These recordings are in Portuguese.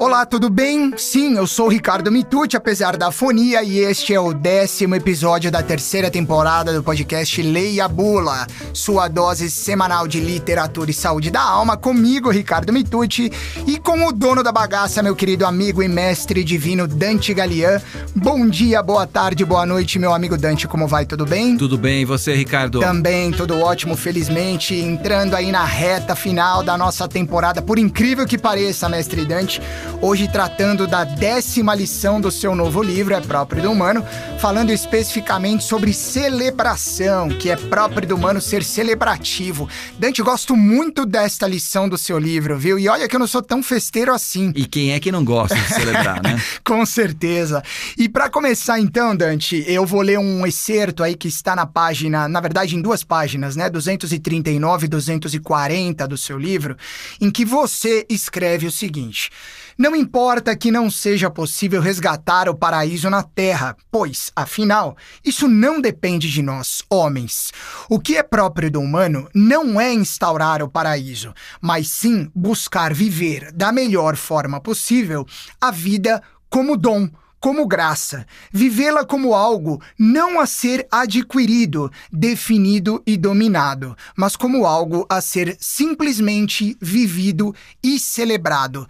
Olá, tudo bem? Sim, eu sou o Ricardo Mitucci, apesar da fonia, e este é o décimo episódio da terceira temporada do podcast Leia Bula, sua dose semanal de literatura e saúde da alma, comigo, Ricardo Mitucci, e com o dono da bagaça, meu querido amigo e mestre divino Dante Galian. Bom dia, boa tarde, boa noite, meu amigo Dante, como vai? Tudo bem? Tudo bem, e você, Ricardo? Também, tudo ótimo, felizmente, entrando aí na reta final da nossa temporada, por incrível que pareça, mestre Dante. Hoje tratando da décima lição do seu novo livro, É Próprio do Humano, falando especificamente sobre celebração, que é próprio do humano ser celebrativo. Dante, gosto muito desta lição do seu livro, viu? E olha que eu não sou tão festeiro assim. E quem é que não gosta de celebrar, né? Com certeza. E para começar então, Dante, eu vou ler um excerto aí que está na página, na verdade em duas páginas, né, 239 e 240 do seu livro, em que você escreve o seguinte: não importa que não seja possível resgatar o paraíso na Terra, pois, afinal, isso não depende de nós, homens. O que é próprio do humano não é instaurar o paraíso, mas sim buscar viver da melhor forma possível a vida como dom como graça, vivê-la como algo não a ser adquirido, definido e dominado, mas como algo a ser simplesmente vivido e celebrado.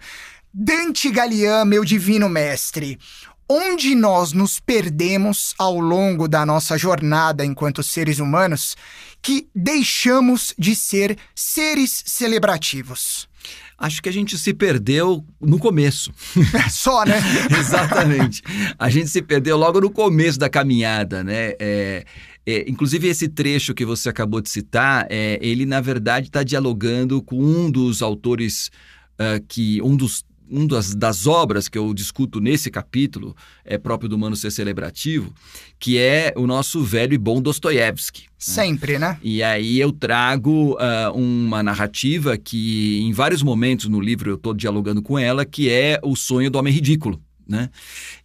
Dante Galian, meu divino mestre, onde nós nos perdemos ao longo da nossa jornada enquanto seres humanos que deixamos de ser seres celebrativos? Acho que a gente se perdeu no começo. Só, né? Exatamente. A gente se perdeu logo no começo da caminhada, né? É, é, inclusive, esse trecho que você acabou de citar, é, ele, na verdade, está dialogando com um dos autores uh, que. um dos um das, das, obras que eu discuto nesse capítulo é próprio do humano ser celebrativo, que é o nosso velho e bom Dostoiévski. Né? Sempre, né? E aí eu trago uh, uma narrativa que, em vários momentos no livro, eu estou dialogando com ela, que é o sonho do homem ridículo. Né?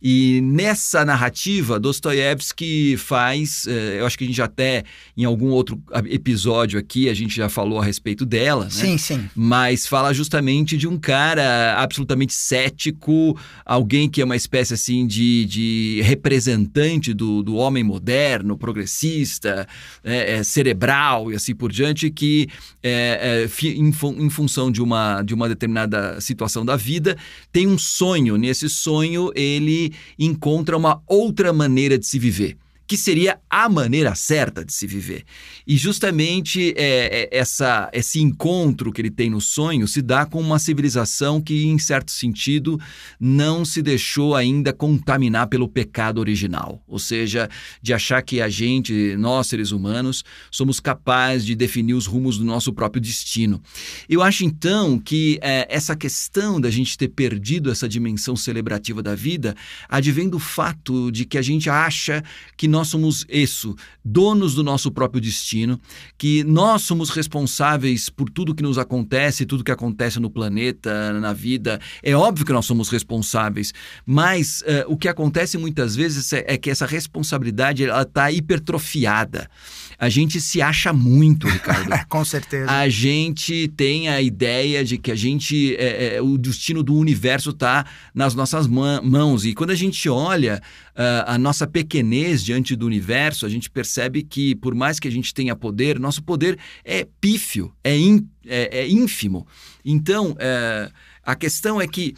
E nessa narrativa, Dostoiévski faz, eh, eu acho que a gente já até em algum outro episódio aqui a gente já falou a respeito dela, né? Sim, sim. Mas fala justamente de um cara absolutamente cético, alguém que é uma espécie assim de, de representante do, do homem moderno, progressista, é, é, cerebral e assim por diante, que é, em, em função de uma, de uma determinada situação da vida tem um sonho. Nesse sonho sonho ele encontra uma outra maneira de se viver que seria a maneira certa de se viver. E justamente é, é, essa, esse encontro que ele tem no sonho se dá com uma civilização que, em certo sentido, não se deixou ainda contaminar pelo pecado original. Ou seja, de achar que a gente, nós seres humanos, somos capazes de definir os rumos do nosso próprio destino. Eu acho então que é, essa questão da gente ter perdido essa dimensão celebrativa da vida advém do fato de que a gente acha que nós somos isso, donos do nosso próprio destino, que nós somos responsáveis por tudo que nos acontece, tudo que acontece no planeta, na vida. É óbvio que nós somos responsáveis, mas uh, o que acontece muitas vezes é, é que essa responsabilidade está hipertrofiada. A gente se acha muito, Ricardo. Com certeza. A gente tem a ideia de que a gente, é, é, o destino do universo está nas nossas mãos. E quando a gente olha uh, a nossa pequenez diante do universo, a gente percebe que, por mais que a gente tenha poder, nosso poder é pífio, é, in, é, é ínfimo. Então, uh, a questão é que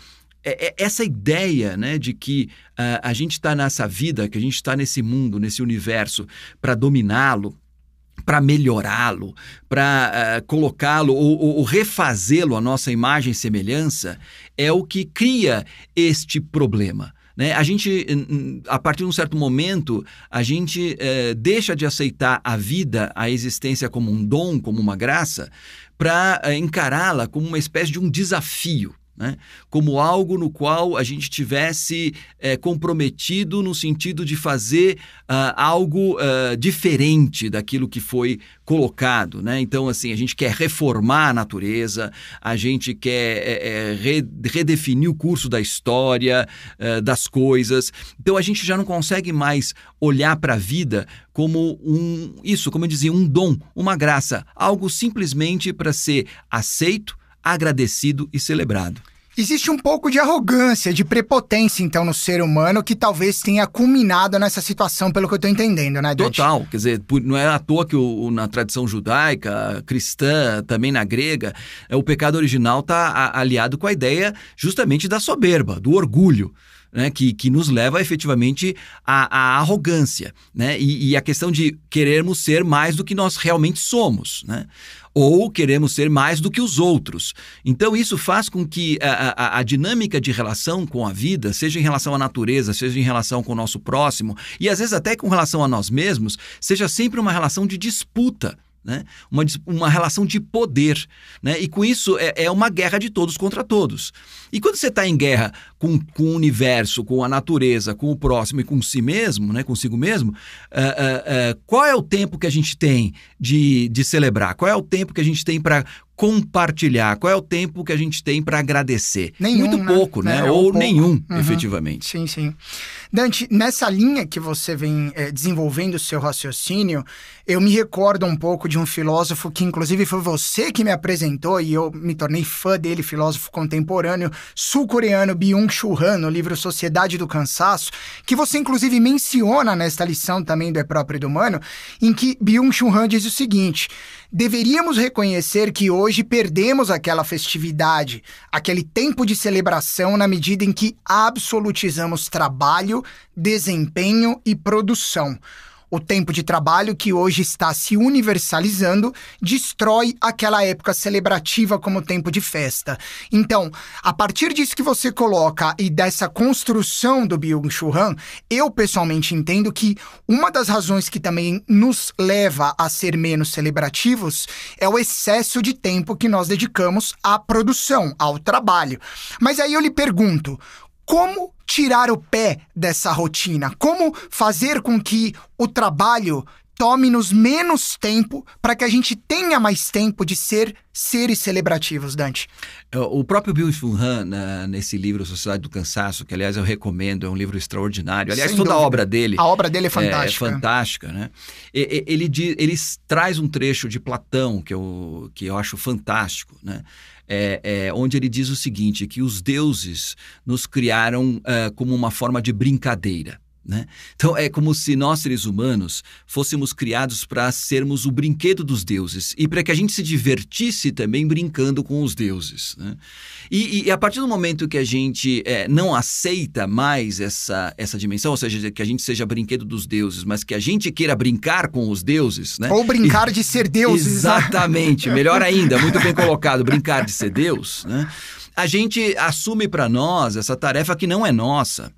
é, é essa ideia né, de que uh, a gente está nessa vida, que a gente está nesse mundo, nesse universo, para dominá-lo, para melhorá-lo, para uh, colocá-lo ou, ou refazê-lo à nossa imagem e semelhança, é o que cria este problema. Né? A gente, a partir de um certo momento, a gente uh, deixa de aceitar a vida, a existência como um dom, como uma graça, para uh, encará-la como uma espécie de um desafio né? como algo no qual a gente tivesse é, comprometido no sentido de fazer uh, algo uh, diferente daquilo que foi colocado. Né? Então, assim, a gente quer reformar a natureza, a gente quer é, é, redefinir o curso da história, das coisas. Então, a gente já não consegue mais olhar para a vida como um, isso, como eu dizia, um dom, uma graça, algo simplesmente para ser aceito agradecido e celebrado. Existe um pouco de arrogância, de prepotência, então, no ser humano que talvez tenha culminado nessa situação, pelo que eu estou entendendo, né, Dante? Total. Quer dizer, não é à toa que o, na tradição judaica, cristã, também na grega, é, o pecado original está aliado com a ideia justamente da soberba, do orgulho né, que, que nos leva efetivamente à, à arrogância, né, e, e a questão de querermos ser mais do que nós realmente somos, né, ou queremos ser mais do que os outros. Então, isso faz com que a, a, a, dinâmica de relação com a vida, seja em relação à natureza, seja em relação com o nosso próximo, e às vezes até com relação a nós mesmos, seja sempre uma relação de disputa né? uma, uma relação de poder. Né? E com isso é, é uma guerra de todos contra todos. E quando você está em guerra com, com o universo, com a natureza, com o próximo e com si mesmo, né? consigo mesmo, uh, uh, uh, qual é o tempo que a gente tem de, de celebrar? Qual é o tempo que a gente tem para compartilhar? Qual é o tempo que a gente tem para agradecer? Nenhum, Muito né? pouco, né? É, ou, pouco. nenhum, uhum. efetivamente. Sim, sim. Dante, nessa linha que você vem é, desenvolvendo o seu raciocínio, eu me recordo um pouco de um filósofo que, inclusive, foi você que me apresentou e eu me tornei fã dele, filósofo contemporâneo sul-coreano Byung-Chul Han, no livro Sociedade do Cansaço, que você, inclusive, menciona nesta lição também do É Próprio do Humano, em que Byung-Chul Han diz o seguinte deveríamos reconhecer que hoje perdemos aquela festividade, aquele tempo de celebração na medida em que absolutizamos trabalho, desempenho e produção. O tempo de trabalho que hoje está se universalizando destrói aquela época celebrativa como tempo de festa. Então, a partir disso que você coloca e dessa construção do Byung-Chul Han, eu pessoalmente entendo que uma das razões que também nos leva a ser menos celebrativos é o excesso de tempo que nós dedicamos à produção, ao trabalho. Mas aí eu lhe pergunto, como tirar o pé dessa rotina? Como fazer com que o trabalho tome-nos menos tempo para que a gente tenha mais tempo de ser seres celebrativos, Dante? O próprio Bill Han, nesse livro Sociedade do Cansaço, que aliás eu recomendo, é um livro extraordinário. Aliás, Sem toda dúvida. a obra dele. A obra dele é fantástica. É, é fantástica, né? Ele, ele, ele traz um trecho de Platão que eu, que eu acho fantástico, né? É, é, onde ele diz o seguinte: que os deuses nos criaram como uma forma de brincadeira. Né? Então é como se nós, seres humanos, fôssemos criados para sermos o brinquedo dos deuses e para que a gente se divertisse também brincando com os deuses. Né? E, e, a partir do momento que a gente é, não aceita mais essa, essa dimensão, ou seja, que a gente seja brinquedo dos deuses, mas que a gente queira brincar com os deuses. Né? Ou brincar e, de ser deuses. Exatamente, melhor ainda, muito bem colocado, brincar de ser Deus. Né? A gente assume para nós essa tarefa que não é nossa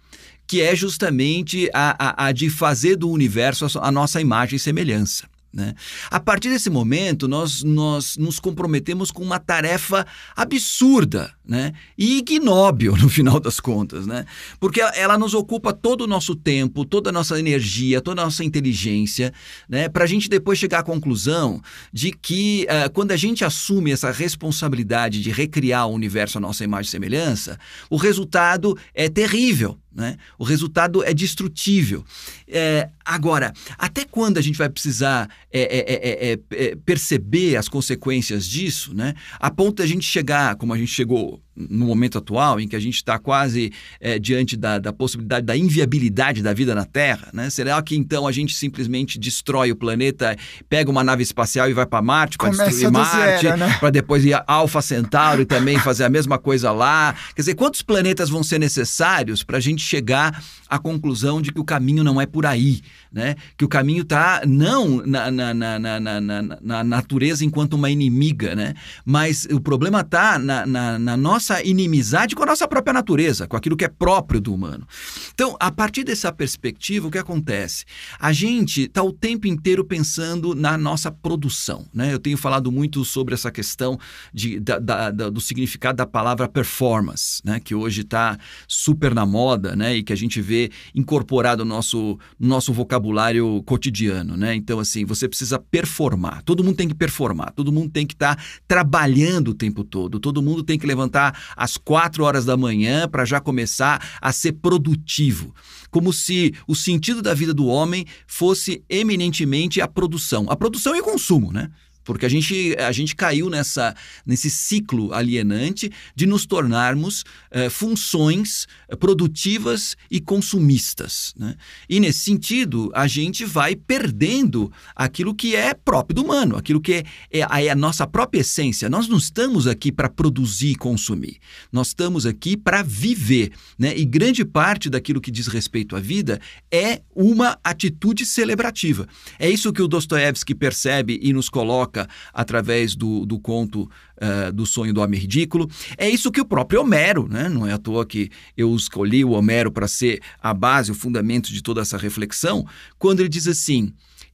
que é justamente a, a, a de fazer do universo a, a nossa imagem e semelhança. Né? A partir desse momento, nós, nós nos comprometemos com uma tarefa absurda né? e ignóbil, no final das contas, né? porque ela, nos ocupa todo o nosso tempo, toda a nossa energia, toda a nossa inteligência, né? para a gente depois chegar à conclusão de que uh, quando a gente assume essa responsabilidade de recriar o universo à nossa imagem e semelhança, o resultado é terrível. Né? O resultado é destrutível. É, agora, até quando a gente vai precisar é, é, perceber as consequências disso, né? a ponto de a gente chegar, como a gente chegou no momento atual, em que a gente está quase é, diante da, da, possibilidade da inviabilidade da vida na Terra, né? Será que então a gente simplesmente destrói o planeta, pega uma nave espacial e vai para Marte para destruir Marte, né? para depois ir a Alpha Centauri também fazer a mesma coisa lá? Quer dizer, quantos planetas vão ser necessários para a gente chegar à conclusão de que o caminho não é por aí, né? Que o caminho está não na, na, na, na, na natureza enquanto uma inimiga, né? Mas o problema está na nossa nossa inimizade com a nossa própria natureza, com aquilo que é próprio do humano. Então, a partir dessa perspectiva, o que acontece? A gente está o tempo inteiro pensando na nossa produção. Né? Eu tenho falado muito sobre essa questão de, da, da, da, do significado da palavra performance, né? que hoje está super na moda né? e que a gente vê incorporado no nosso, no nosso vocabulário cotidiano. Né? Então, assim, você precisa performar. Todo mundo tem que performar, todo mundo tem que estar tá trabalhando o tempo todo, todo mundo tem que levantar às quatro horas da manhã para já começar a ser produtivo. Como se o sentido da vida do homem fosse eminentemente a produção. A produção e o consumo, né? Porque a gente, a gente caiu nessa, nesse ciclo alienante de nos tornarmos eh, funções produtivas e consumistas. Né? E nesse sentido, a gente vai perdendo aquilo que é próprio do humano, aquilo que é, é, é a nossa própria essência. Nós não estamos aqui para produzir e consumir, nós estamos aqui para viver. Né? E grande parte daquilo que diz respeito à vida é uma atitude celebrativa. É isso que o Dostoiévski percebe e nos coloca através do, do conto uh, do sonho do homem ridículo. É isso que o próprio Homero, né? não é à toa que eu escolhi o Homero para ser a base, o fundamento de toda essa reflexão, quando ele diz assim: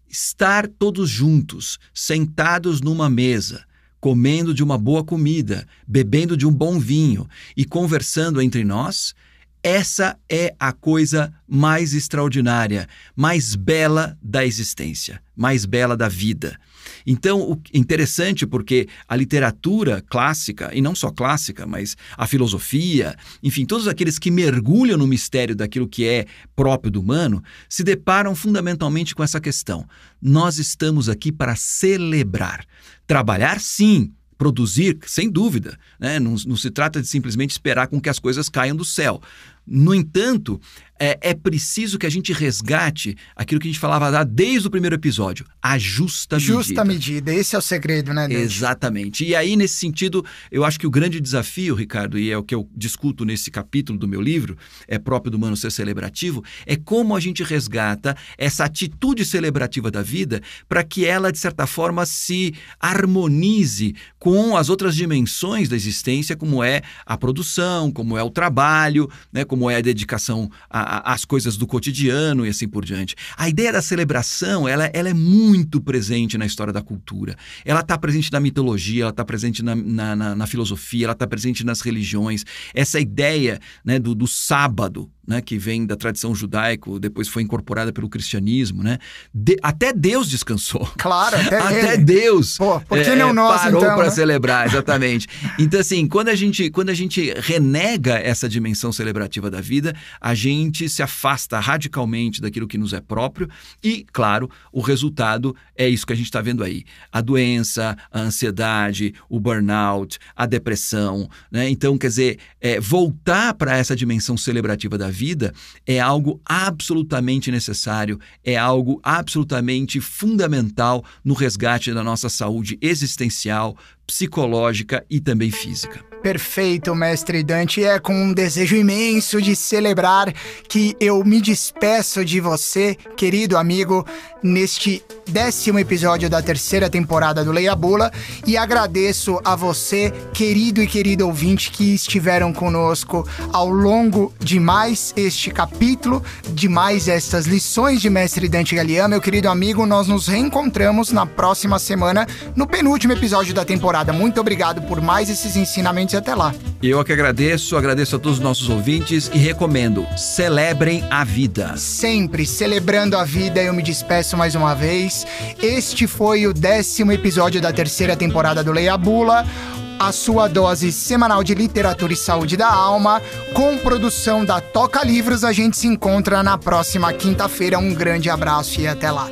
estar todos juntos, sentados numa mesa, comendo de uma boa comida, bebendo de um bom vinho e conversando entre nós, essa é a coisa mais extraordinária, mais bela da existência, mais bela da vida. Então, o interessante porque a literatura clássica, e não só clássica, mas a filosofia, enfim, todos aqueles que mergulham no mistério daquilo que é próprio do humano, se deparam fundamentalmente com essa questão. Nós estamos aqui para celebrar. Trabalhar, sim, produzir, sem dúvida. Né? Não, não, se trata de simplesmente esperar com que as coisas caiam do céu. No entanto, é, é, preciso que a gente resgate aquilo que a gente falava lá desde o primeiro episódio, a justa medida. Justa medida, esse é o segredo, né, Dante? Exatamente. E aí, nesse sentido, eu acho que o grande desafio, Ricardo, e é o que eu discuto nesse capítulo do meu livro, é próprio do humano ser celebrativo, é como a gente resgata essa atitude celebrativa da vida para que ela, de certa forma, se harmonize com as outras dimensões da existência, como é a produção, como é o trabalho, né, como é a dedicação as coisas do cotidiano e assim por diante. A ideia da celebração, ela, ela é muito presente na história da cultura. Ela está presente na mitologia, ela está presente na, na, na, na, filosofia, ela está presente nas religiões. Essa ideia né, do, do sábado, né, que vem da tradição judaico, depois foi incorporada pelo cristianismo, né? De, até Deus descansou. Claro, até, até Deus. Pô, por que é, não nós parou então, para né? celebrar, exatamente. então assim, quando a gente quando a gente renega essa dimensão celebrativa da vida, a gente se afasta radicalmente daquilo que nos é próprio e, claro, o resultado é isso que a gente está vendo aí: a doença, a ansiedade, o burnout, a depressão, né? Então, quer dizer, é, voltar para essa dimensão celebrativa da vida é algo absolutamente necessário, é algo absolutamente fundamental no resgate da nossa saúde existencial, psicológica e também física. Perfeito, mestre Dante. É com um desejo imenso de celebrar que eu me despeço de você, querido amigo, neste décimo episódio da terceira temporada do Leia Bula e agradeço a você, querido e querido ouvinte, que estiveram conosco ao longo de mais este capítulo, de mais estas lições de mestre Dante Galeano. Meu querido amigo, nós nos reencontramos na próxima semana no penúltimo episódio da temporada. Muito obrigado por mais esses ensinamentos e até lá. Eu é que agradeço, agradeço a todos os nossos ouvintes e recomendo: celebrem a vida. Sempre celebrando a vida, eu me despeço mais uma vez. Este foi o décimo episódio da terceira temporada do Leia Bula a sua dose semanal de literatura e saúde da alma, com produção da Toca Livros. A gente se encontra na próxima quinta-feira. Um grande abraço e até lá.